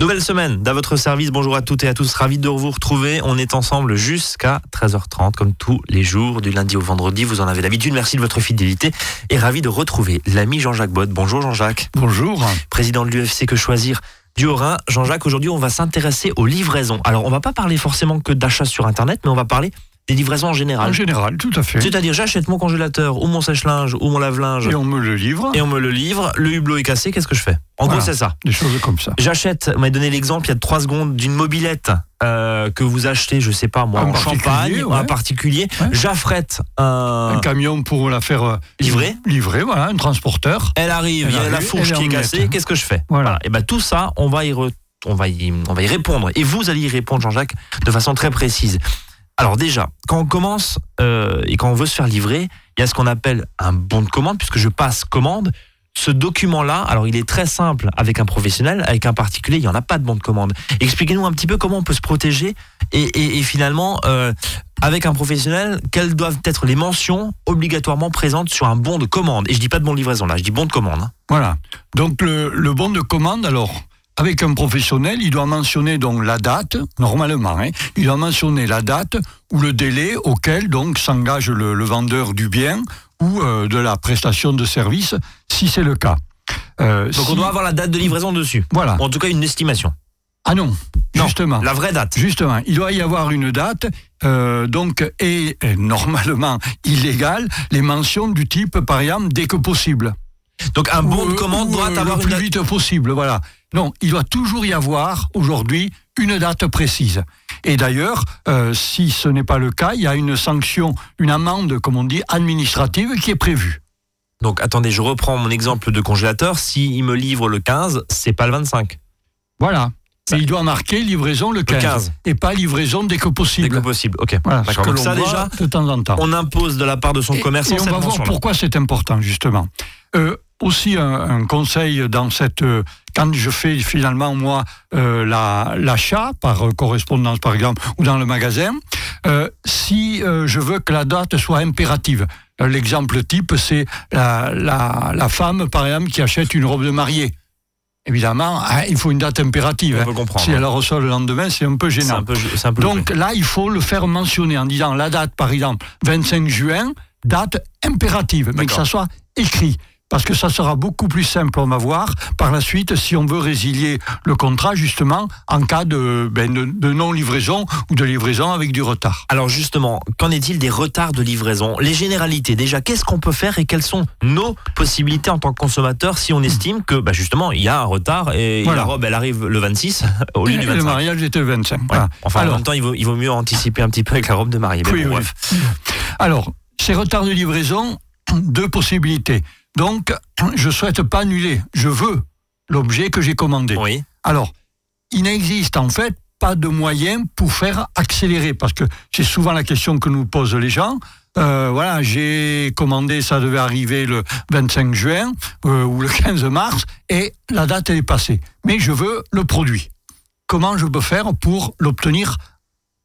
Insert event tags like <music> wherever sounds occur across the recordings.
Nouvelle semaine d'à votre service. Bonjour à toutes et à tous. Ravi de vous retrouver. On est ensemble jusqu'à 13h30 comme tous les jours du lundi au vendredi. Vous en avez l'habitude. Merci de votre fidélité et ravi de retrouver l'ami Jean-Jacques Bott. Bonjour Jean-Jacques. Bonjour. Président de l'UFC Que Choisir du Haut-Rhin. Jean-Jacques, aujourd'hui, on va s'intéresser aux livraisons. Alors, on va pas parler forcément que d'achat sur Internet, mais on va parler des livraisons en général. En général, tout à fait. C'est-à-dire, j'achète mon congélateur ou mon sèche-linge ou mon lave-linge. Et on me le livre. Et on me le livre. Le hublot est cassé, qu'est-ce que je fais? En gros, c'est ça. Des choses comme ça. J'achète, on m'a donné l'exemple il y a trois secondes d'une mobilette euh, que vous achetez, je sais pas moi, en Champagne, ouais. un particulier. J'affrète un... un... camion pour la faire euh, livrer. Livrer, voilà, un transporteur. Elle arrive, il y a la fourche qui est cassée. Qu'est-ce que je fais? Voilà. Et ben tout ça, on va y on va y, on va y répondre. Et vous allez y répondre, Jean-Jacques, de façon très précise. Alors déjà, quand on commence euh, et quand on veut se faire livrer, il y a ce qu'on appelle un bon de commande, puisque je passe commande. Ce document-là, alors il est très simple avec un professionnel, avec un particulier, il n'y en a pas de bon de commande. Expliquez-nous un petit peu comment on peut se protéger et, et, et finalement, euh, avec un professionnel, quelles doivent être les mentions obligatoirement présentes sur un bon de commande. Et je dis pas de bon de livraison là, je dis bon de commande. Hein. Voilà. Donc le, le bon de commande, alors avec un professionnel, il doit mentionner donc la date, normalement, hein, il doit mentionner la date ou le délai auquel donc s'engage le, le, vendeur du bien ou euh, de la prestation de service, si c'est le cas. Euh, donc si... on doit avoir la date de livraison dessus. Voilà. Ou en tout cas une estimation. Ah non, non, justement. La vraie date. Justement, il doit y avoir une date, euh, donc, et, normalement <laughs> illégal, les mentions du type, par exemple, dès que possible. Donc un bon de commande ou, doit avoir le plus une... vite possible, voilà. Non, il doit toujours y avoir aujourd'hui une date précise. Et d'ailleurs, euh, si ce n'est pas le cas, il y a une sanction, une amende, comme on dit, administrative qui est prévue. Donc attendez, je reprends mon exemple de congélateur. S'il me livre le 15, c'est pas le 25. Voilà. Mais il doit marquer livraison le 15, le 15, et pas livraison dès que possible. Dès que possible, ok. Voilà, D'accord. Donc ça déjà, de temps en temps. on impose de la part de son et, commerçant et on cette va voir pourquoi c'est important justement. Euh, aussi un, un, conseil dans cette euh, quand je fais finalement moi euh, l'achat la, par correspondance par exemple ou dans le magasin, si je veux que la date soit impérative. L'exemple type, c'est la, la, la, femme, par exemple, qui achète une robe de mariée. Évidemment, hein, il faut une date impérative. On peut comprendre. Si elle reçoit le lendemain, c'est un peu gênant. Un peu, un peu Donc là, il faut le faire mentionner en disant la date, par exemple, 25 juin, date impérative, mais que ça soit écrit parce que ça sera beaucoup plus simple, on va voir, par la suite, si on veut résilier le contrat, justement, en cas de, ben, de, de non-livraison ou de livraison avec du retard. Alors justement, qu'en est-il des retards de livraison? Les généralités, déjà, qu'est-ce qu'on peut faire et quelles sont nos possibilités en tant que consommateur si on estime que, bah, justement, il y a un retard et Voilà. la robe, elle arrive le 26 <laughs> au lieu Et du le 25 mariage était le 25. Ouais. Voilà. Enfin, Alors, en même temps, il vaut, il vaut mieux anticiper un petit peu avec la robe de mariée. Oui, bon, oui. bref. Alors, ces retards de livraison, deux possibilités. Donc, je souhaite pas annuler. Je veux l'objet que j'ai commandé. Oui. Alors, il n'existe en fait pas de moyen pour faire accélérer, parce que c'est souvent la question que nous posent les gens. Euh, voilà, j'ai commandé, ça devait arriver le 25 juin euh, ou le 15 mars, et la date elle est passée. Mais je veux le produit. Comment je peux faire pour l'obtenir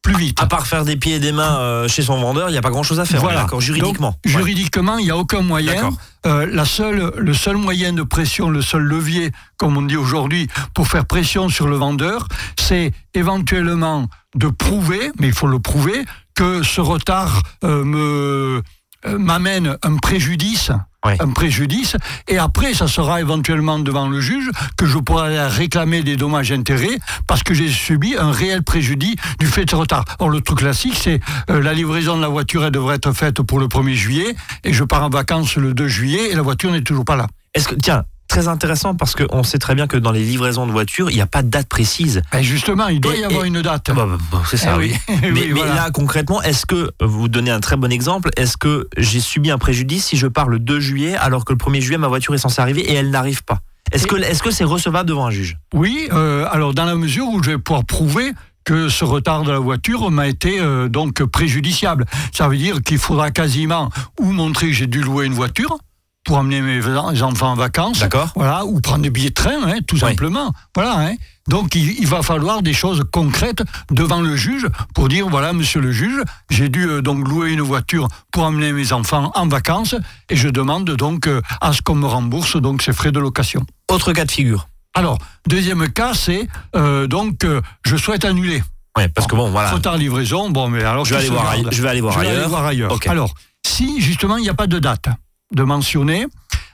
plus vite À part faire des pieds et des mains euh, chez son vendeur, il n'y a pas grand-chose à faire. Voilà. D'accord, juridiquement. Donc, juridiquement, il n'y a aucun moyen. Euh, la seule, le seul moyen de pression, le seul levier, comme on dit aujourd'hui, pour faire pression sur le vendeur, c'est éventuellement de prouver, mais il faut le prouver, que ce retard euh, me m'amène un préjudice. Oui. Un préjudice, et après, ça sera éventuellement devant le juge que je pourrai réclamer des dommages-intérêts parce que j'ai subi un réel préjudice du fait de ce retard. Or, le truc classique, c'est euh, la livraison de la voiture, elle devrait être faite pour le 1er juillet, et je pars en vacances le 2 juillet, et la voiture n'est toujours pas là. Est-ce que, tiens, très intéressant parce qu'on sait très bien que dans les livraisons de voitures, il n'y a pas de date précise. Et justement, il doit Et- y avoir et- une date. Bah, bah, bah, c'est ça, Eh oui. oui. <laughs> Mais, Oui, mais voilà. là, concrètement, est-ce que, vous donnez un très bon exemple, est-ce que j'ai subi un préjudice si je pars le 2 juillet alors que le 1er juillet, ma voiture est censée arriver et elle n'arrive pas? Est-ce que est-ce que c'est recevable devant un juge? Oui, euh, alors dans la mesure où je vais pouvoir prouver que ce retard de la voiture m'a été euh, donc préjudiciable. Ça veut dire qu'il faudra quasiment ou montrer que j'ai dû louer une voiture pour amener mes enfants en vacances. D'accord. Voilà, ou prendre des billets de train, hein, tout Oui. simplement. Voilà, hein. Donc il, il va falloir des choses concrètes devant le juge pour dire voilà, monsieur le juge, j'ai dû euh, donc louer une voiture pour amener mes enfants en vacances et je demande donc euh, à ce qu'on me rembourse donc ces frais de location. Autre cas de figure. Alors, deuxième cas, c'est euh, donc euh, je souhaite annuler. Ouais, parce que bon, voilà. Trop tard livraison, bon, mais alors Je vais aller voir aille- je vais aller voir je vais ailleurs. aller voir ailleurs. Ok. Alors, si justement il n'y a pas de date de mentionner,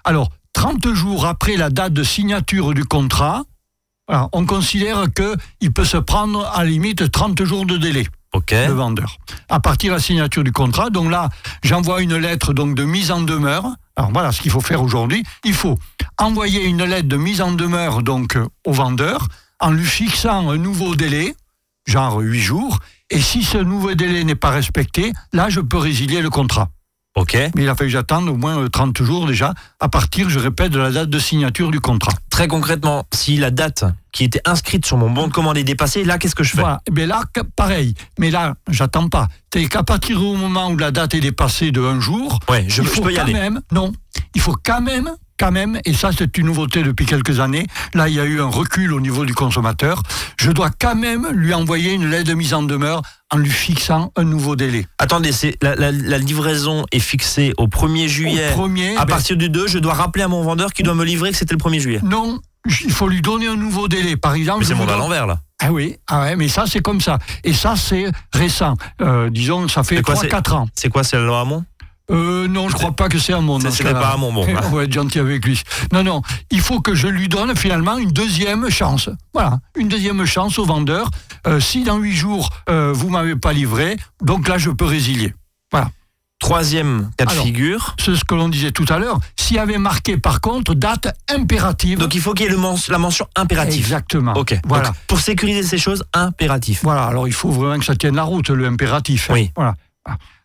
alors 30 jours après la date de signature du contrat, on considère qu'il peut se prendre à la limite 30 jours de délai le vendeur. À partir de la signature du contrat, donc là, j'envoie une lettre donc de mise en demeure. Alors voilà ce qu'il faut faire aujourd'hui. Il faut envoyer une lettre de mise en demeure donc au vendeur en lui fixant un nouveau délai, genre 8 jours. Et si ce nouveau délai n'est pas respecté, là, je peux résilier le contrat. Ok. Mais il a fallu que j'attende au moins euh, 30 jours déjà, à partir, je répète, de la date de signature du contrat. Très concrètement, si la date qui était inscrite sur mon bon de commande est dépassée, là, qu'est-ce que je fais Voilà. Mais là, que- pareil. Mais là, j'attends pas. C'est qu'à partir du moment où la date est dépassée de un jour, Ouais, je, il faut peux y quand aller. même, non, il faut quand même, quand même, et ça c'est une nouveauté depuis quelques années, là il y a eu un recul au niveau du consommateur, je dois quand même lui envoyer une lettre de mise en demeure en lui fixant un nouveau délai. Attendez, c'est la, la- la livraison est fixée au 1er juillet. Au premier, à ben, partir du 2, je dois rappeler à mon vendeur qui doit me livrer que c'était le 1er juillet. non, il faut lui donner un nouveau délai. Par exemple, Mais c'est mon à l'envers, là. Ah oui, ah ouais, mais ça c'est comme ça. Et ça c'est récent. Euh, disons, ça fait C'est quoi, c'est- 3-4 ans. C'est quoi, c'est la loi Hamon? Euh, non, je crois pas que c'est. C'est- dans ce cas-là. pas un monde, bon. On va être gentil avec lui. Non, non, il faut que je lui donne finalement une deuxième chance. Voilà, une deuxième chance au vendeur. Euh, si dans huit jours, euh, vous m'avez pas livré, donc là, je peux résilier. Voilà. Troisième cas de Alors, figure. C'est ce que l'on disait tout à l'heure. S'il y avait marqué, par contre, date impérative. Donc il faut qu'il y ait le men- la mention impérative. Exactement. Ok. Voilà. Donc, pour sécuriser ces choses, impératif. Voilà, alors il faut vraiment que ça tienne la route, le impératif. hein. Oui. Voilà.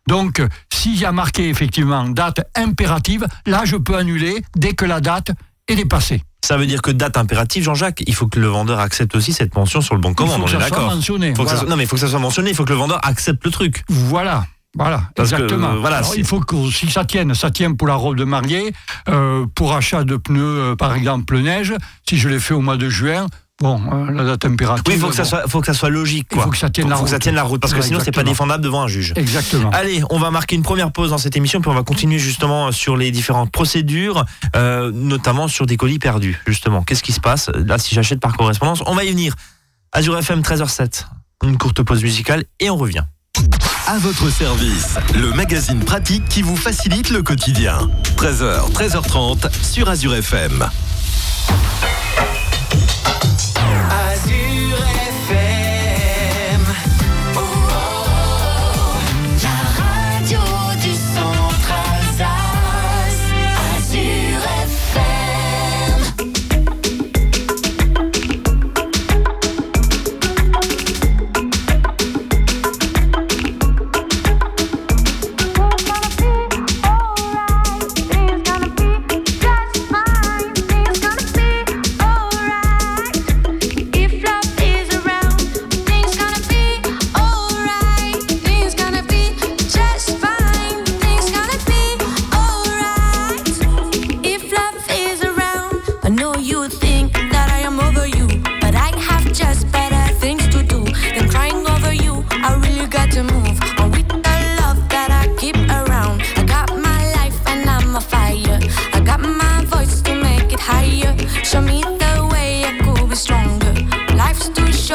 Donc, s'il y a marqué effectivement date impérative, là, je peux annuler dès que la date est dépassée. Ça veut dire que date impérative, Jean-Jacques, il faut que le vendeur accepte aussi cette mention sur le bon de il commande. faut On que est ça soit d'accord. mentionné. Faut que ça Non, mais il faut que ça soit mentionné. Il faut que le vendeur accepte le truc. Voilà. Voilà, Parce exactement. euh, voilà, Alors, il faut que si ça tienne, ça tienne pour la robe de mariée, euh, pour achat de pneus, euh, par exemple neige. Si je l'ai fait au mois de juin, bon, euh, la date impérative. Oui, il faut que ça bon, soit, faut que ça soit logique. Il Quoi. faut que ça tienne Faut- la faut que ça route. tienne la route, parce que Ouais, sinon c'est pas défendable devant un juge. Exactement. Allez, on va marquer une première pause dans cette émission, puis on va continuer justement sur les différentes procédures, euh, notamment sur des colis perdus. Justement, qu'est-ce qui se passe? Là si j'achète par correspondance On va y venir. Azure FM 13h07. Une courte pause musicale et on revient. À votre service, le magazine pratique qui vous facilite le quotidien. 13h, 13h30 sur Azure FM.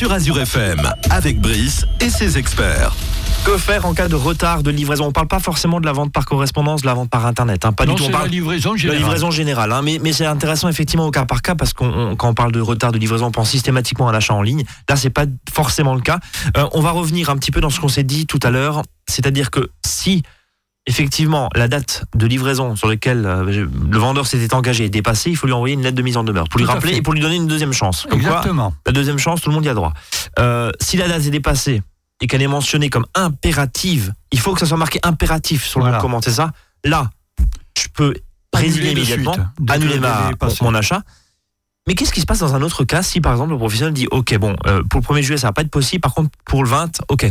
sur Azure FM, avec Brice et ses experts. Que faire en cas de retard de livraison? On parle pas forcément de la vente par correspondance, de la vente par internet, hein, pas non, du tout. On c'est la parle livraison de la générale. livraison générale, hein, mais, mais c'est intéressant effectivement au cas par cas parce qu'on quand on parle de retard de livraison, on pense systématiquement à l'achat en ligne. Là, c'est pas forcément le cas. Euh, on va revenir un petit peu dans ce qu'on s'est dit tout à l'heure, c'est-à-dire que si effectivement la date de livraison sur laquelle euh, le vendeur s'était engagé est dépassée, il faut lui envoyer une lettre de mise en demeure pour lui rappeler fait. et pour lui donner une deuxième chance. Comme quoi, Exactement. la deuxième chance, tout le monde y a droit. Euh, si la date est dépassée et qu'elle est mentionnée comme impérative, il faut que ça soit marqué impératif sur le Voilà. bon de commande, c'est ça? Là, je peux résilier immédiatement, suite, annuler ma, mon achat. Mais qu'est-ce qui se passe dans un autre cas si par exemple le professionnel dit ok bon euh, pour le 1er juillet ça va pas être possible par contre pour le 20 ok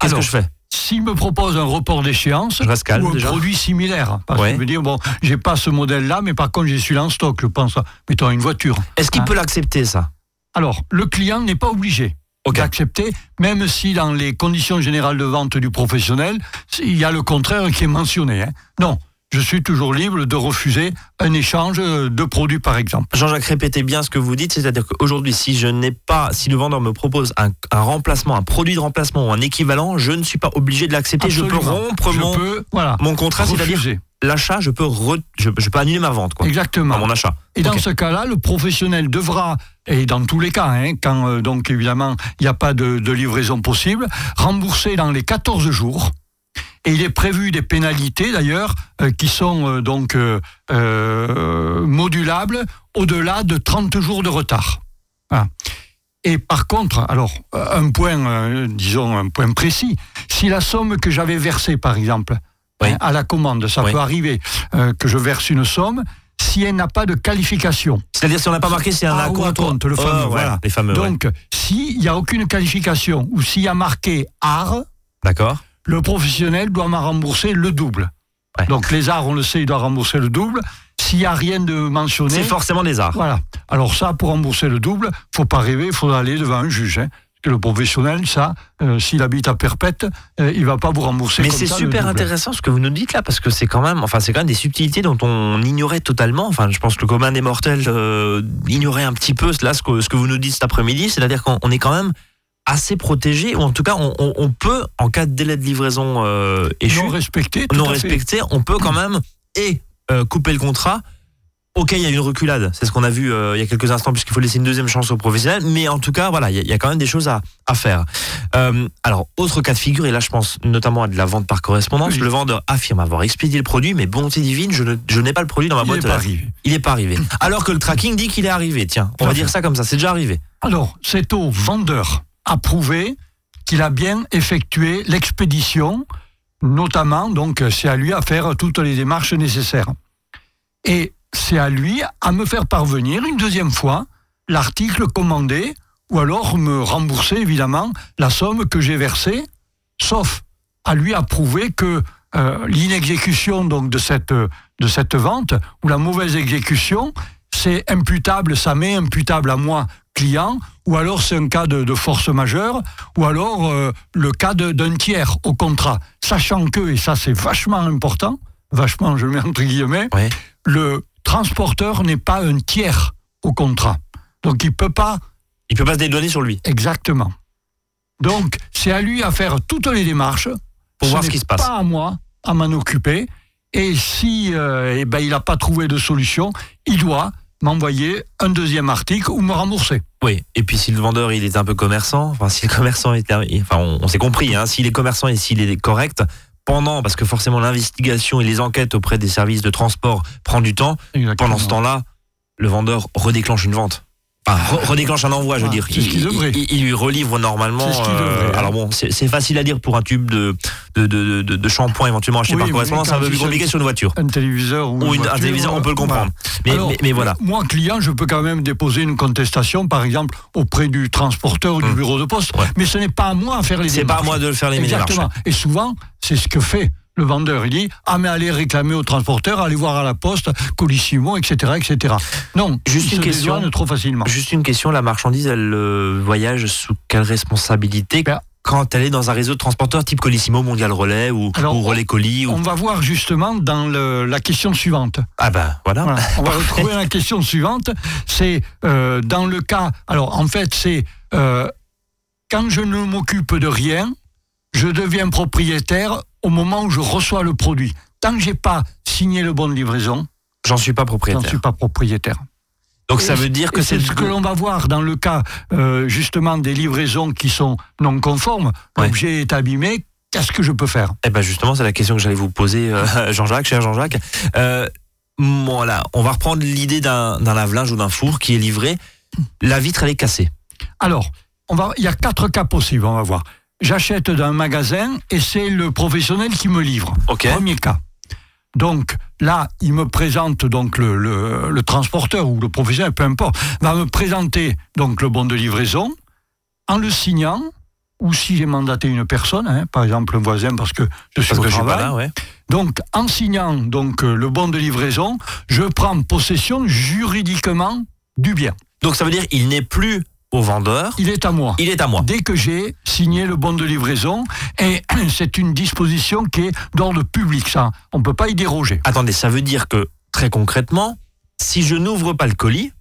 qu'est-ce que je fais? S'il me propose un report d'échéance ou un déjà. produit similaire, parce Ouais. que je me dire bon, j'ai pas ce modèle-là, mais par contre j'ai celui-là en stock. Je pense, à, mettons une voiture. Est-ce qu'il Hein. peut l'accepter ça? Alors, le client n'est pas obligé d'accepter, même si dans les conditions générales de vente du professionnel, il y a le contraire qui est mentionné. hein. Non, je suis toujours libre de refuser un échange de produits, par exemple. Jean-Jacques, répétez bien ce que vous dites, c'est-à-dire qu'aujourd'hui, si je n'ai pas, si le vendeur me propose un, un remplacement, un produit de remplacement ou un équivalent, je ne suis pas obligé de l'accepter. Je peux rompre Je mon, peux, voilà, mon contrat, c'est-à-dire l'achat, je peux, re- je, je peux annuler ma vente, quoi. Exactement. Enfin, mon achat. Et dans ce cas-là, le professionnel devra, et dans tous les cas, hein, quand euh, donc évidemment il n'y a pas de, de livraison possible, rembourser dans les 14 jours. Et il est prévu des pénalités d'ailleurs euh, qui sont euh, donc euh, modulables au-delà de 30 jours de retard. Voilà. Et par contre, alors un point, disons un point précis, si la somme que j'avais versée par exemple Oui. hein, à la commande, ça Oui. peut arriver que je verse une somme, si elle n'a pas de qualification. C'est-à-dire si on n'a pas marqué, c'est un Ah, compte, le fameux, ouais, voilà. Les fameux. Donc, s'il n'y a aucune qualification ou s'il y a marqué art, D'accord. Le professionnel doit m'en rembourser le double. Ouais. Donc, les arts, on le sait, il doit rembourser le double. S'il n'y a rien de mentionné, C'est forcément des arts. voilà. Alors ça, pour rembourser le double, faut pas rêver, il faudra aller devant un juge. Hein. Parce que le professionnel, ça, euh, s'il habite à Perpète, euh, il va pas vous rembourser. Mais c'est super intéressant ce que vous nous dites là, parce que c'est quand même, enfin, c'est quand même des subtilités dont on ignorait totalement. Enfin, je pense que le commun des mortels euh, ignorait un petit peu là ce que, ce que vous nous dites cet après-midi, c'est-à-dire qu'on on est quand même assez protégé, ou en tout cas, on, on- on peut, en cas de délai de livraison euh, échu, Non respecté, non respecté, on peut quand même et euh, couper le contrat. Ok, il y a une reculade, c'est ce qu'on a vu euh, il y a quelques instants, puisqu'il faut laisser une deuxième chance aux professionnels, mais en tout cas, voilà, il y, a- il y a quand même des choses à, à faire. Euh, alors, autre cas de figure, et là je pense notamment à de la vente par correspondance, Oui. le vendeur affirme avoir expédié le produit, mais bonté divine, je ne- je n'ai pas le produit dans ma Il boîte. n'est pas arrivé. Il n'est pas arrivé. Alors que le tracking dit qu'il est arrivé, tiens, on va dire ça comme ça, c'est déjà arrivé. Alors, c'est au vendeur à prouver qu'il a bien effectué l'expédition, notamment, donc c'est à lui à faire toutes les démarches nécessaires. Et c'est à lui à me faire parvenir une deuxième fois l'article commandé, ou alors me rembourser évidemment la somme que j'ai versée, sauf à lui à prouver que euh, l'inexécution donc de cette, de cette vente, ou la mauvaise exécution, c'est imputable, ça m'est imputable à moi, client, ou alors c'est un cas de, de force majeure, ou alors euh, le cas d'un tiers au contrat. Sachant que, et ça c'est vachement important, vachement je mets entre guillemets, le transporteur n'est pas un tiers au contrat. Donc il peut pas Il peut pas se dédouaner sur lui. exactement. Donc c'est à lui à faire toutes les démarches Pour voir ce qui se passe. Pas à moi à m'en occuper. Et si euh, eh ben, il n'a pas trouvé de solution, il doit m'envoyer un deuxième article ou me rembourser. Oui, et puis si le vendeur il est un peu commerçant, enfin si le commerçant est, enfin on, on s'est compris, hein, s'il est commerçant et s'il est correct, pendant, parce que forcément l'investigation et les enquêtes auprès des services de transport prend du temps, pendant ce temps-là, le vendeur redéclenche une vente. Re- redéclenche un envoi, je veux Ah, dire. c'est devrait. il, il lui relivre normalement. C'est euh, hein. alors bon, c'est c'est facile à dire pour un tube de, de, de, de, de shampoing éventuellement acheté Oui, par correspondance, c'est un peu plus il compliqué sur une voiture. Un téléviseur ou, Ou une une, un voiture, téléviseur, on peut le comprendre. Mais, Alors, mais, mais voilà. Moi, client, je peux quand même déposer une contestation, par exemple, auprès du transporteur ou du Hum. bureau de poste. Ouais. Mais ce n'est pas à moi à faire les C'est démarches. pas à moi de le faire les démarches. Exactement. Et souvent, c'est ce que fait le vendeur. Il dit Ah, mais allez réclamer au transporteur, allez voir à la poste, Colissimo, etc. etc. Non, Juste il une se question. trop facilement. Juste une question, la marchandise, elle euh, voyage sous quelle responsabilité Ben, quand elle est dans un réseau de transporteurs type Colissimo, Mondial Relais ou, Alors, ou Relais Colis ou... On va voir justement dans le- la question suivante. Ah voilà. Voilà. On va <laughs> retrouver la question suivante. C'est euh, dans le cas. Alors, en fait, c'est euh, quand je ne m'occupe de rien, je deviens propriétaire au moment où je reçois le produit. Tant que j'ai pas signé le bon de livraison, J'en suis pas propriétaire. suis pas propriétaire. Donc ça veut dire que c'est ce que l'on va voir dans le cas euh, justement des livraisons qui sont non conformes. Ouais. L'objet est abîmé. Qu'est-ce que je peux faire? Eh ben justement, c'est la question que j'allais vous poser, euh, <laughs> Jean-Jacques, cher Jean-Jacques. Euh, voilà, on va reprendre l'idée d'un d'un lave-linge ou d'un four qui est livré. La vitre, elle est cassée. Alors, on va, il y a quatre cas possibles, on va voir. J'achète d'un magasin et c'est le professionnel qui me livre. Premier cas. Donc là, il me présente donc le, le- le transporteur ou le professionnel, peu importe, va me présenter donc le bon de livraison en le signant ou si j'ai mandaté une personne, hein, par exemple un voisin parce que je suis Parce au que je suis pas travail. là, ouais. Donc, en signant donc euh, le bon de livraison, je prends possession juridiquement du bien. Donc ça veut dire il n'est plus au vendeur, Il est à moi. il est à moi. Dès que j'ai signé le bon de livraison, et <clears throat> c'est une disposition qui est d'ordre public, ça, on ne peut pas y déroger. Attendez, ça veut dire que très concrètement, si je n'ouvre pas le colis,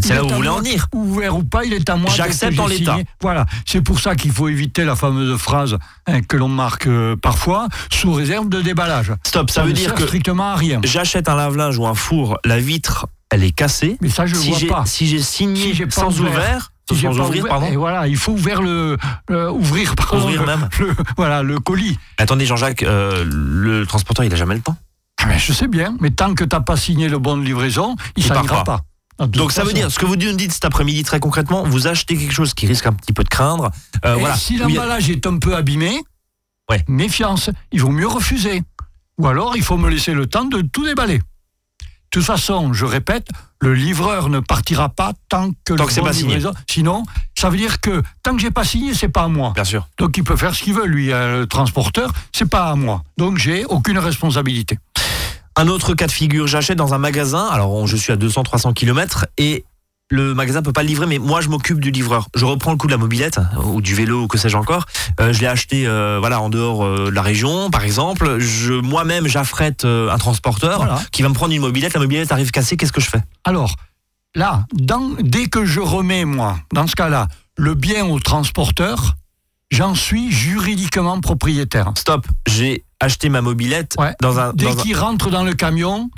c'est là où vous voulez en venir. Ouvert ou pas, il est à moi. J'accepte en l'état. Voilà, c'est pour ça qu'il faut éviter la fameuse phrase hein, que l'on marque euh, parfois, sous réserve de déballage. Stop, ça veut ne dire sert que strictement à rien. j'achète un lave-linge ou un four, la vitre, elle est cassée. Mais ça, je si vois pas. si j'ai signé Si j'ai pas sans ouvert, sans pas ouvrir, ouvert- pardon. Et voilà, il faut ouvrir le, le- ouvrir, pardon, Ouvrir le- même. <laughs> le- voilà, le colis. Attendez, Jean-Jacques, euh, le transporteur, il a jamais le temps. Ah ben, je sais bien, mais tant que tu n'as pas signé le bon de livraison, il Il ne part s'en ira pas. pas. Toute Donc ça veut dire, ce que vous nous dites cet après-midi très concrètement, vous achetez quelque chose qui risque un petit peu de craindre. euh, Et voilà. si a- l'emballage est un peu abîmé, Ouais. méfiance, il vaut mieux refuser. Ou alors, il faut me laisser le temps de tout déballer. De toute façon, je répète, le livreur ne partira pas tant que Tant le que bon pas signé. Sinon, ça veut dire que tant que j'ai pas signé, c'est pas à moi. Bien sûr. Donc il peut faire ce qu'il veut, lui, euh, le transporteur, c'est pas à moi. Donc j'ai aucune responsabilité. Un autre cas de figure, j'achète dans un magasin, alors je suis à 200-300 km et le magasin peut pas le livrer, mais moi je m'occupe du livreur. Je reprends le coup de la mobilette ou du vélo ou que sais-je encore. Euh, je l'ai acheté euh, voilà en dehors euh, de la région, par exemple. Je moi-même j'affrète un transporteur Voilà. qui va me prendre une mobilette. La mobilette arrive cassée. Qu'est-ce que je fais? Alors, là, dans- dès que je remets, moi, dans ce cas-là, le bien au transporteur, j'en suis juridiquement propriétaire. Stop. J'ai acheté ma mobilette Ouais. dans un. Dès un- qu'il rentre dans le camion,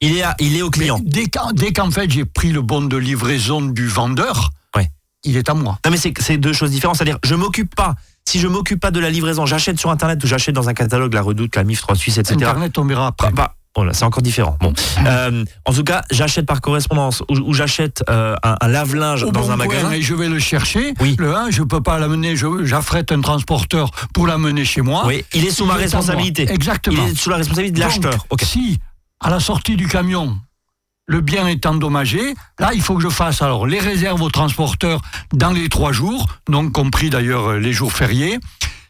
Il est à- il est au client. dès qu'en dès qu'en fait j'ai pris le bon de livraison du vendeur, Ouais. il est à moi. Non mais c'est c'est deux choses différentes. C'est-à-dire, je m'occupe pas. Si je m'occupe pas de la livraison, j'achète sur internet ou j'achète dans un catalogue, la Redoute, la MIF 3 Suisse, etc. Internet, on verra après. Bah, bah, c'est encore différent. Bon, <laughs> Euh, en tout cas, j'achète par correspondance ou, ou j'achète euh, un, un lave-linge Au dans bon un coin, magasin. et je vais le chercher. Oui. Le 1, je peux pas l'amener, je- j'affrète un transporteur pour l'amener chez moi. Oui, il est sous ma est à moi. responsabilité. Exactement. Il est sous la responsabilité de Donc, l'acheteur. Ok. Si, à la sortie du camion, le bien est endommagé, là, il faut que je fasse alors les réserves au transporteur dans les trois jours, donc compris d'ailleurs les jours fériés.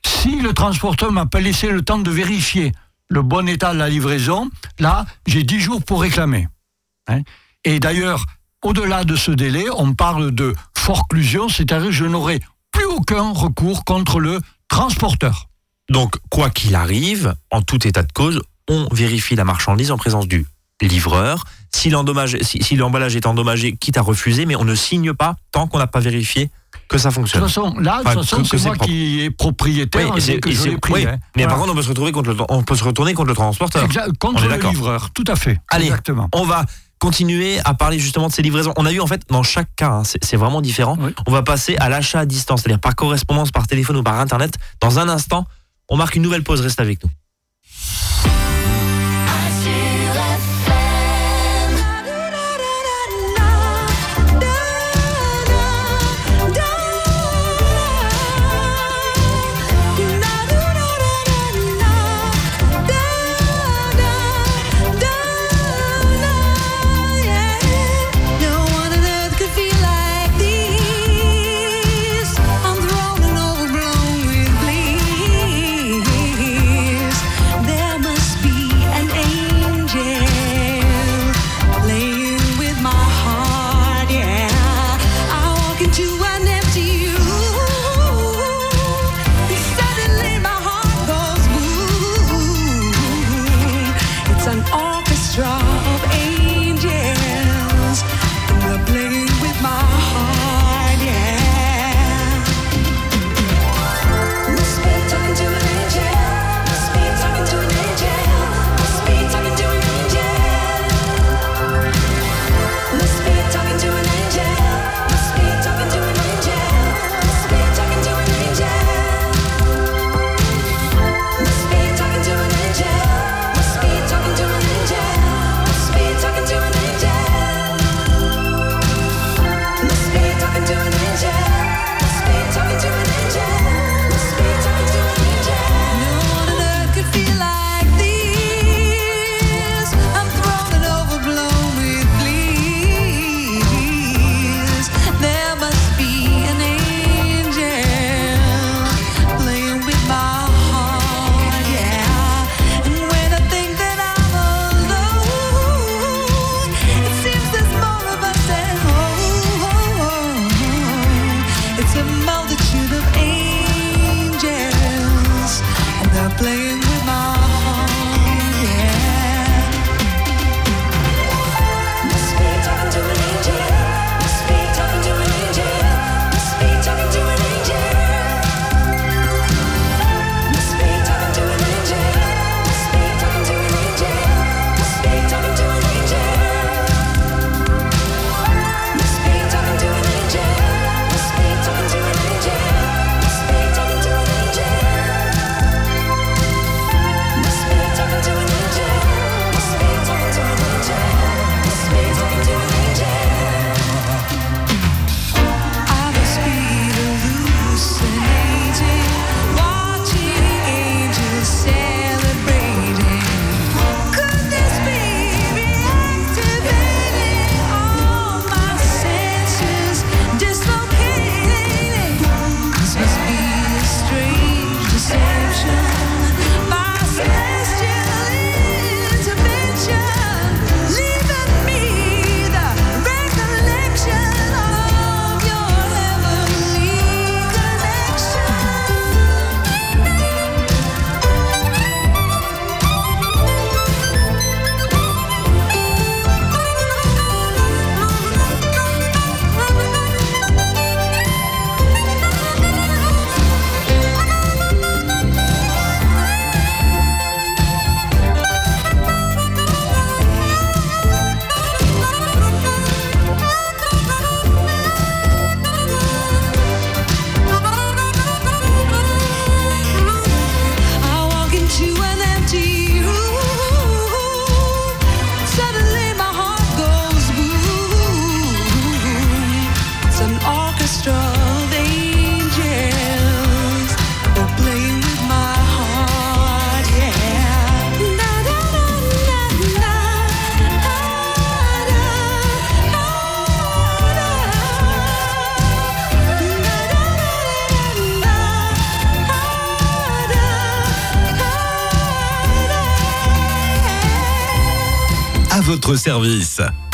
Si le transporteur m'a pas laissé le temps de vérifier le bon état de la livraison, là, j'ai dix jours pour réclamer. Hein. Et d'ailleurs, au-delà de ce délai, on parle de forclusion, c'est-à-dire que je n'aurai plus aucun recours contre le transporteur. Donc, quoi qu'il arrive, en tout état de cause, on vérifie la marchandise en présence du livreur. Si l'endommage- si, si l'emballage est endommagé, quitte à refuser, mais on ne signe pas tant qu'on n'a pas vérifié que ça De toute fonctionne. façon, là, de Enfin, toute façon, que c'est moi propre. qui est propriétaire et c'est- que je l'ai pris. oui, hein. Mais Voilà. par contre, on peut se retrouver contre le, on peut se retourner contre le transporteur. Exact, On contre est le livreur, tout à fait. Allez. Exactement. On va continuer à parler justement de ces livraisons. On a eu en fait dans chaque cas, hein, c'est c'est vraiment différent. Oui. On va passer à l'achat à distance, c'est-à-dire par correspondance, par téléphone ou par internet. Dans un instant, on marque une nouvelle pause. Reste avec nous.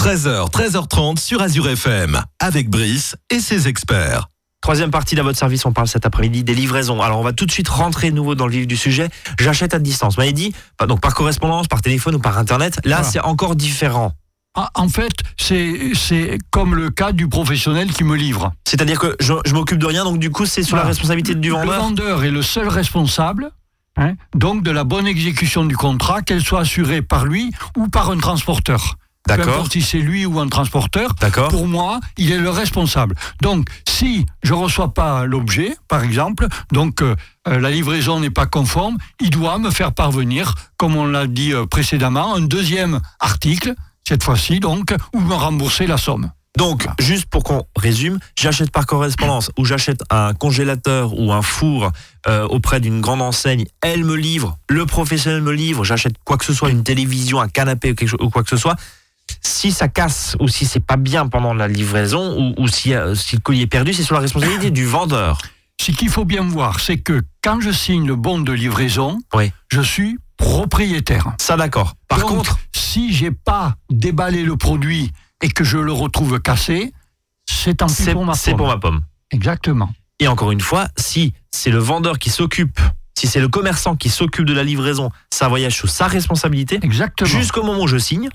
13h, 13h30 sur Azure FM. Avec Brice et ses experts. Troisième partie d'à votre service, on parle cet après-midi des livraisons. Alors on va tout de suite rentrer nouveau dans le vif du sujet. J'achète à distance. Vous m'avez dit, pas- donc par correspondance, par téléphone ou par internet. Là, Voilà. c'est encore différent. Ah, En fait, c'est c'est comme le cas du professionnel qui me livre. C'est-à-dire que je, je m'occupe de rien, donc du coup, c'est sous la responsabilité du Le vendeur. vendeur est le seul responsable, hein, donc de la bonne exécution du contrat, qu'elle soit assurée par lui ou par un transporteur. D'accord. si c'est lui ou un transporteur, D'accord. pour moi, il est le responsable. Donc, si je reçois pas l'objet, par exemple, donc euh, euh, la livraison n'est pas conforme, il doit me faire parvenir, comme on l'a dit euh, précédemment, un deuxième article, cette fois-ci donc, ou me rembourser la somme. Donc, juste pour qu'on résume, j'achète par correspondance ou j'achète un congélateur ou un four euh, auprès d'une grande enseigne, elle me livre, le professionnel me livre, j'achète quoi que ce soit, une télévision, un canapé ou, quelque chose, ou quoi que ce soit. Si ça casse ou si c'est pas bien pendant la livraison ou, ou si, euh, si le colis est perdu, c'est sur la responsabilité du vendeur. Ce qu'il faut bien voir, c'est que quand je signe le bon de livraison, Oui. je suis propriétaire. Ça d'accord. Par Donc, contre, si j'ai pas déballé le produit et que je le retrouve cassé, c'est tant pis c'est pour ma c'est pomme. pour ma pomme. Exactement. Et encore une fois, si c'est le vendeur qui s'occupe, si c'est le commerçant qui s'occupe de la livraison, ça voyage sous sa responsabilité Exactement. jusqu'au moment où je signe.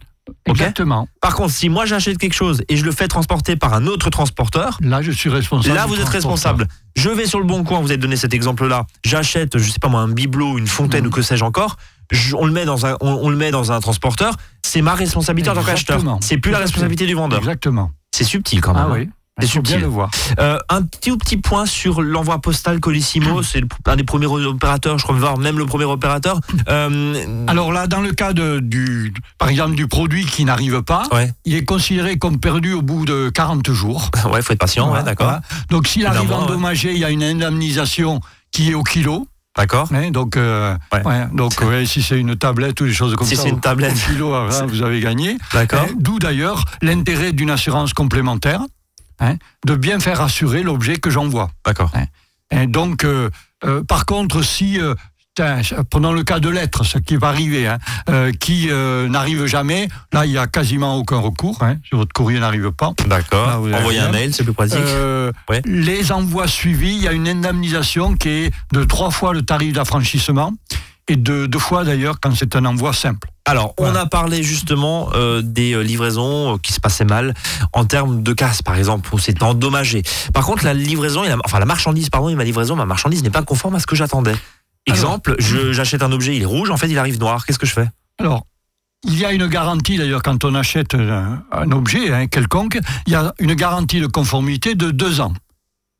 Exactement. Par contre, si moi j'achète quelque chose et je le fais transporter par un autre transporteur, Là, je suis responsable. là vous êtes responsable. Je vais sur le bon coin, vous avez donné cet exemple-là. J'achète, je sais pas moi, un bibelot, une fontaine ou que sais-je encore. Je- on le met dans un, on, on le met dans un transporteur. C'est ma responsabilité en tant qu'acheteur. C'est plus la responsabilité du vendeur. Exactement. C'est subtil quand même. Ah oui. C'est Il faut bien subtil. le voir. Euh, un petit petit point sur l'envoi postal Colissimo, c'est le- un des premiers opérateurs, je crois voire même le premier opérateur. Euh, Alors là, dans le cas de, du, par exemple, du produit qui n'arrive pas, ouais, il est considéré comme perdu au bout de 40 jours. <laughs> ouais, faut être patient, ouais, d'accord. Donc s'il arrive endommagé, il y a une indemnisation qui est au kilo. d'accord. hein, donc, euh, Ouais. ouais, donc si c'est une tablette ou des choses comme Si ça, c'est une tablette. kilo, C'est- <laughs> vous avez gagné. D'accord. Hein, D'où d'ailleurs l'intérêt d'une assurance complémentaire, hein, de bien faire assurer l'objet que j'envoie. D'accord. Et donc, euh, euh, par contre, si, euh, prenons le cas de lettres, ce qui va arriver, hein, euh, qui euh, n'arrive jamais, là, il n'y a quasiment aucun recours. Hein, si votre courrier n'arrive pas. D'accord. Envoyer un mail, c'est plus pratique. Euh, Ouais. Les envois suivis, il y a une indemnisation qui est de trois fois le tarif d'affranchissement et de deux fois d'ailleurs quand c'est un envoi simple. Alors, on voilà. a parlé justement euh, des euh, livraisons euh, qui se passaient mal en termes de casse, par exemple, où c'est endommagé. Par contre, la livraison, et la- enfin la marchandise, pardon, et ma livraison, ma marchandise n'est pas conforme à ce que j'attendais. Exemple, j'achète un objet, il est rouge, en fait, il arrive noir. Qu'est-ce que je fais? Alors, il y a une garantie d'ailleurs quand on achète un, un objet hein, quelconque, il y a une garantie de conformité de deux ans.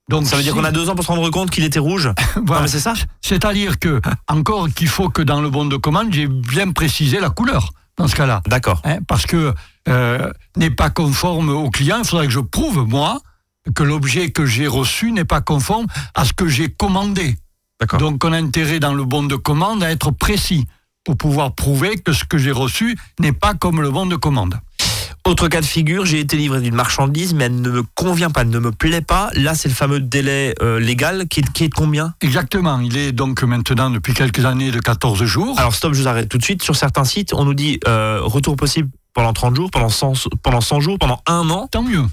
Donc Ça veut dire qu'on a deux ans pour se rendre compte qu'il était rouge <laughs> voilà. C'est ça C'est-à-dire que encore qu'il faut que dans le bon de commande, j'ai bien précisé la couleur dans ce cas-là. D'accord. hein, parce que euh, n'est pas conforme au client. Il faudrait que je prouve, moi, que l'objet que j'ai reçu n'est pas conforme à ce que j'ai commandé. D'accord. Donc, on a intérêt dans le bon de commande à être précis pour pouvoir prouver que ce que j'ai reçu n'est pas comme le bon de commande. Autre cas de figure, j'ai été livré d'une marchandise, mais elle ne me convient pas, elle ne me plaît pas. Là, c'est le fameux délai euh, légal qui est, qui est de combien? Exactement. Il est donc maintenant depuis quelques années de 14 jours. Alors stop, je vous arrête tout de suite. Sur certains sites, on nous dit euh, retour possible pendant 30 jours, pendant 100, pendant 100 jours, pendant un an. tant mieux.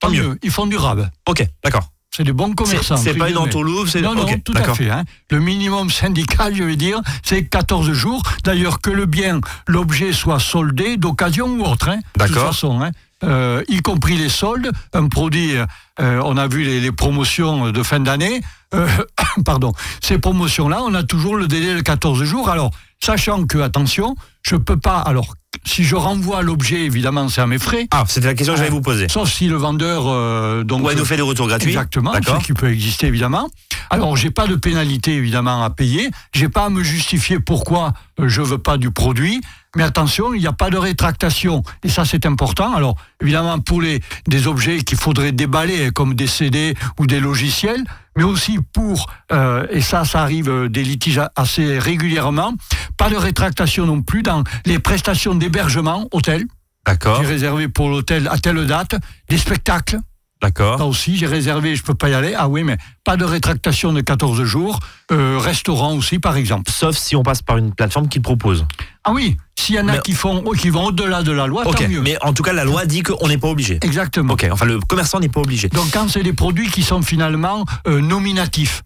Tant, Tant mieux. Ils font durable. Ok, d'accord. C'est des bons C'est commerçants. c'est pas une entourloupe, c'est Non, non, ok, tout à d'accord. fait. hein. Le minimum syndical, je vais dire, c'est 14 jours. D'ailleurs, que le bien, l'objet soit soldé d'occasion ou autre. hein, de toute D'accord. façon, hein. Euh, y compris les soldes. Un produit, euh, on a vu les, les promotions de fin d'année. Euh, <coughs> pardon. Ces promotions-là, on a toujours le délai de 14 jours. Alors, sachant que, attention, je peux pas. Alors, si je renvoie l'objet, évidemment, c'est à mes frais. Ah, c'était la question que j'allais vous poser. Sauf si le vendeur euh, donc Ouais, nous fait des retours gratuits. Exactement, ce qui peut exister évidemment. Alors, j'ai pas de pénalité évidemment à payer, j'ai pas à me justifier pourquoi euh, je veux pas du produit, mais attention, il n'y a pas de rétractation et ça c'est important. Alors, évidemment pour les des objets qu'il faudrait déballer hein, comme des CD ou des logiciels, mais aussi pour euh, et ça ça arrive euh, des litiges assez régulièrement, pas de rétractation non plus dans les prestations d'hébergement hôtel. D'accord, J'ai réservé pour l'hôtel à telle date, des spectacles, Là d'accord. aussi, j'ai réservé, je peux pas y aller. Ah oui, mais pas de rétractation de 14 jours. Euh, restaurant aussi, par exemple. Sauf si on passe par une plateforme qui le propose. Ah oui, s'il y en a Mais- qui, font, qui vont au-delà de la loi, Ok, tant mieux. mais en tout cas, la loi dit qu'on n'est pas obligé. Exactement. Ok, enfin, le commerçant n'est pas obligé. Donc quand c'est des produits qui sont finalement euh, nominatifs,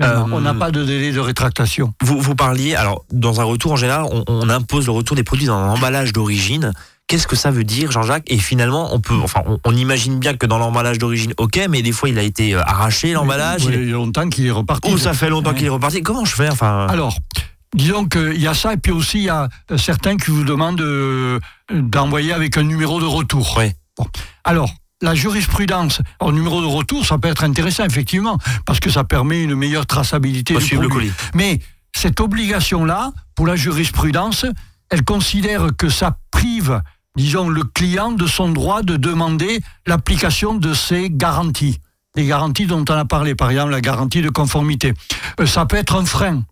Euh, on n'a pas de délai de rétractation. Vous, vous parliez, alors, dans un retour en général, on, on impose le retour des produits dans un emballage d'origine. Qu'est-ce que ça veut dire, Jean-Jacques? Et finalement, on peut, enfin, on, on imagine bien que dans l'emballage d'origine, ok, mais des fois, il a été euh, arraché l'emballage. Oui, il y a longtemps qu'il est reparti. Ou ça fait longtemps Ouais. qu'il est reparti. Comment je fais Enfin, Alors, disons qu'il y a ça, et puis aussi il y a euh, certains qui vous demandent euh, d'envoyer avec un numéro de retour. Oui. Bon. Alors, la jurisprudence, en numéro de retour, ça peut être intéressant, effectivement, parce que ça permet une meilleure traçabilité du le colis. Mais cette obligation-là, pour la jurisprudence, elle considère que ça prive, disons, le client de son droit de demander l'application de ces garanties. Les garanties dont on a parlé, par exemple la garantie de conformité. Euh, ça peut être un frein.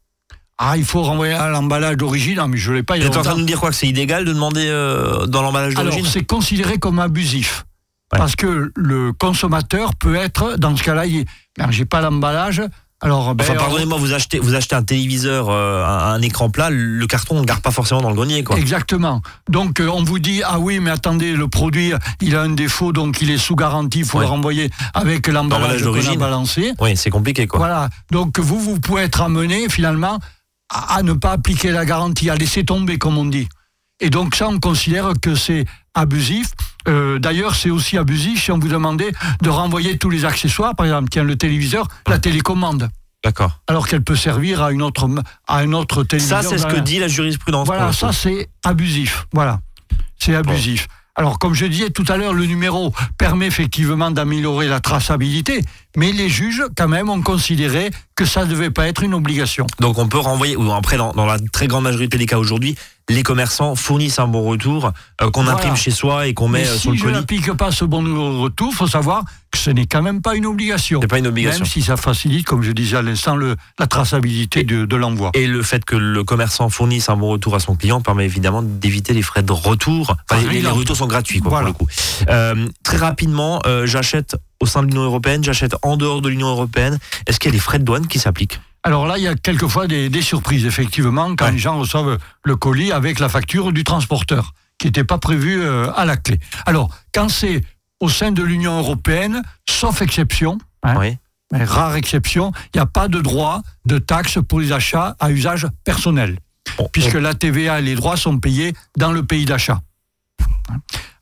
Ah, il faut renvoyer à l'emballage d'origine. Ah, mais je ne l'ai pas. Vous êtes en train de nous dire quoi Que c'est illégal de demander euh, dans l'emballage Alors, d'origine? c'est considéré comme abusif. Ouais. Parce que le consommateur peut être, dans ce cas-là, il ben, j'ai pas l'emballage, Alors, ben, Enfin, pardonnez-moi, vous achetez, vous achetez un téléviseur, euh, un, un écran plat, le carton, on le garde pas forcément dans le grenier, quoi. Exactement. Donc euh, on vous dit ah oui mais attendez le produit il a un défaut donc il est sous garantie il faut Ouais. le renvoyer avec L'emballage qu'on a d'origine. balancé. Oui, c'est compliqué, quoi. Voilà. Donc vous vous pouvez être amené finalement à, à ne pas appliquer la garantie à laisser tomber comme on dit. Et donc ça on considère que c'est abusif. Euh, D'ailleurs c'est aussi abusif si on vous demandait de renvoyer tous les accessoires par exemple tiens le téléviseur la télécommande D'accord. alors qu'elle peut servir à une autre à un autre téléviseur. Ça, c'est ce que dit la jurisprudence. voilà, ça c'est abusif. Voilà, c'est abusif. Alors, comme je disais tout à l'heure, le numéro permet effectivement d'améliorer la traçabilité, mais les juges, quand même, ont considéré que ça ne devait pas être une obligation. Donc on peut renvoyer, ou après dans, dans la très grande majorité des cas aujourd'hui, les commerçants fournissent un bon retour euh, qu'on Voilà. imprime chez soi et qu'on met euh, si sur le je colis. n'applique pas ce bon retour, faut savoir que ce n'est quand même pas une obligation. C'est pas une obligation. Même si ça facilite, comme je disais à l'instant, la traçabilité de, de l'envoi. Et le fait que le commerçant fournisse un bon retour à son client permet évidemment d'éviter les frais de retour. Enfin, les, retours sont gratuits, quoi, Voilà. pour le coup. Euh, très rapidement, euh, j'achète au sein de l'Union européenne, j'achète en dehors de l'Union européenne. Est-ce qu'il y a des frais de douane qui s'appliquent? Alors là, il y a quelquefois des, des surprises, effectivement, quand Ouais. les gens reçoivent le colis avec la facture du transporteur, qui n'était pas prévue euh, à la clé. Alors, quand c'est au sein de l'Union européenne, sauf exception, hein, Oui. mais rare exception, il n'y a pas de droit de taxe pour les achats à usage personnel, Bon, puisque la TVA et les droits sont payés dans le pays d'achat.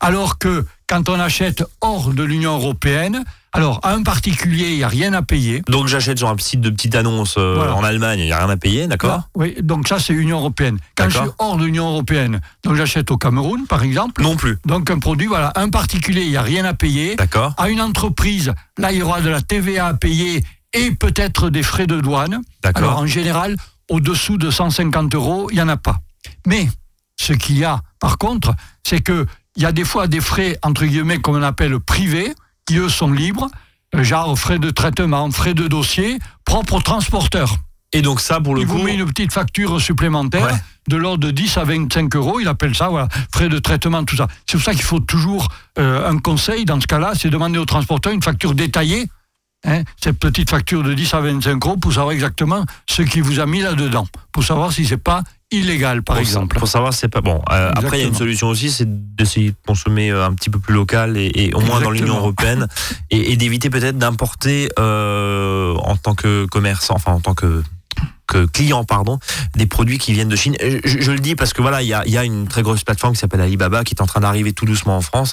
Alors que quand on achète hors de l'Union européenne, alors à un particulier, il n'y a rien à payer. Donc j'achète sur un site de petite annonce euh, Voilà. en Allemagne, il n'y a rien à payer, d'accord Là, Oui, donc ça c'est Union européenne. Quand je suis hors de l'Union européenne, donc j'achète au Cameroun par exemple, Non plus. donc un produit, voilà, un particulier, il n'y a rien à payer. D'accord À une entreprise, là il y aura de la TVA à payer et peut-être des frais de douane. D'accord. Alors en général, au-dessous de 150 euros, il n'y en a pas. Mais ce qu'il y a, par contre, c'est que il y a des fois des frais, entre guillemets, comme on appelle privés, qui eux sont libres, euh, genre frais de traitement, frais de dossier, propres aux transporteurs. Et donc ça, pour le Il coup, vous met une petite facture supplémentaire Ouais. de l'ordre de 10 à 25 euros. Il appelle ça, voilà, frais de traitement, tout ça. C'est pour ça qu'il faut toujours euh, un conseil dans ce cas-là, c'est demander au transporteur une facture détaillée. hein, cette petite facture de 10 à 25 euros pour savoir exactement ce qui vous a mis là-dedans. Pour savoir si c'est pas illégal, par pour, exemple. pour savoir c'est pas bon. Euh, après, il y a une solution aussi, c'est d'essayer de consommer euh, un petit peu plus local et, et au moins dans l'Union européenne <laughs> et, et d'éviter peut-être d'importer euh, en tant que commerçant, enfin en tant que que client, pardon, des produits qui viennent de Chine. Je, je le dis parce que voilà, il y a, y a une très grosse plateforme qui s'appelle Alibaba qui est en train d'arriver tout doucement en France.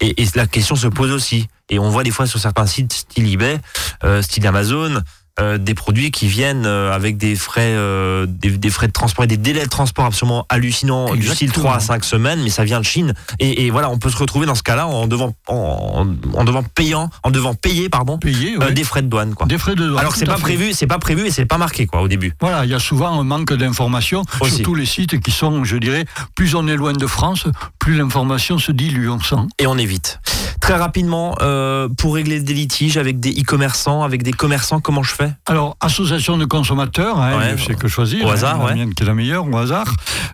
Et, et la question se pose aussi. Et on voit des fois sur certains sites style eBay, euh, style Amazon, euh, des produits qui viennent euh, avec des frais, euh, des, des frais de transport et des délais de transport absolument hallucinants, du style Exactement. 3 à 5 semaines, mais ça vient de Chine. Et, et voilà, on peut se retrouver dans ce cas-là en devant, en, en devant payant, en devant payer, pardon, Payer euh, des frais de douane, quoi. Des frais de douane. Alors que c'est pas fait. prévu, c'est pas prévu et c'est pas marqué, quoi, au début. Voilà, il y a souvent un manque d'informations sur tous les sites qui sont, je dirais, plus on est loin de France, plus l'information se dilue, on sent. et on évite. Très rapidement, euh, pour régler des litiges avec des e-commerçants, avec des commerçants, comment je fais? Alors, association de consommateurs, hein, Ouais, je sais que choisir. au hein, hasard, la ouais. mienne qui est la meilleure, au hasard.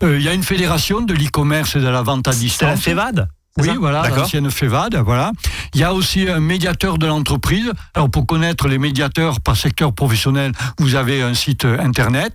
Euh, Il y a une fédération de l'e-commerce et de la vente à C'est distance. la FEVAD c'est Oui, voilà, l'ancienne FEVAD, voilà. Il y a aussi un médiateur de l'entreprise. Alors, pour connaître les médiateurs par secteur professionnel, vous avez un site euh, internet.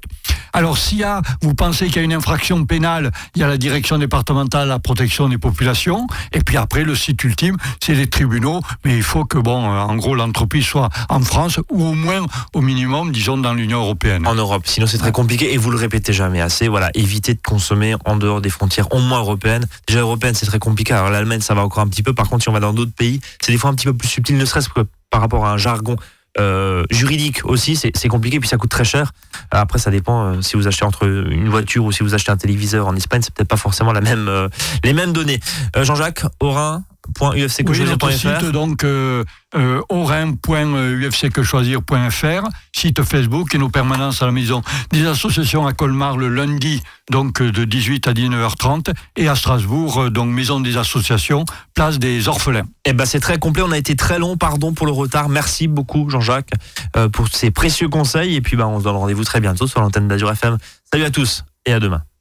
Alors, s'il y a, vous pensez qu'il y a une infraction pénale, il y a la direction départementale de la protection des populations. Et puis après, le site ultime, c'est les tribunaux. Mais il faut que, bon, euh, en gros, l'entreprise soit en France ou au moins, au minimum, disons, dans l'Union européenne. En Europe, sinon c'est très compliqué et vous le répétez jamais assez. Voilà, évitez de consommer en dehors des frontières, au moins européennes. Déjà européenne, c'est très compliqué. Alors l'Allemagne, ça va encore un petit peu. Par contre, si on va dans d'autres pays, c'est des fois un petit peu plus subtil, ne serait-ce que par rapport à un jargon euh, juridique aussi. C'est compliqué, puis ça coûte très cher. Après, ça dépend euh, si vous achetez entre une voiture ou si vous achetez un téléviseur en Espagne, c'est peut-être pas forcément la même, euh, les mêmes données. Jean-Jacques, Oui, notre site, donc, euh, euh, orin.ufcquechoisir.fr, site Facebook et nos permanences à la maison des associations à Colmar le lundi, donc de 18 à 19h30, et à Strasbourg, euh, donc maison des associations, place des orphelins. Eh ben c'est très complet, on a été très long, pardon pour le retard. Merci beaucoup Jean-Jacques euh, pour ces précieux conseils et puis bah, on se donne rendez-vous très bientôt sur l'antenne d'Azur FM. Salut à tous et à demain.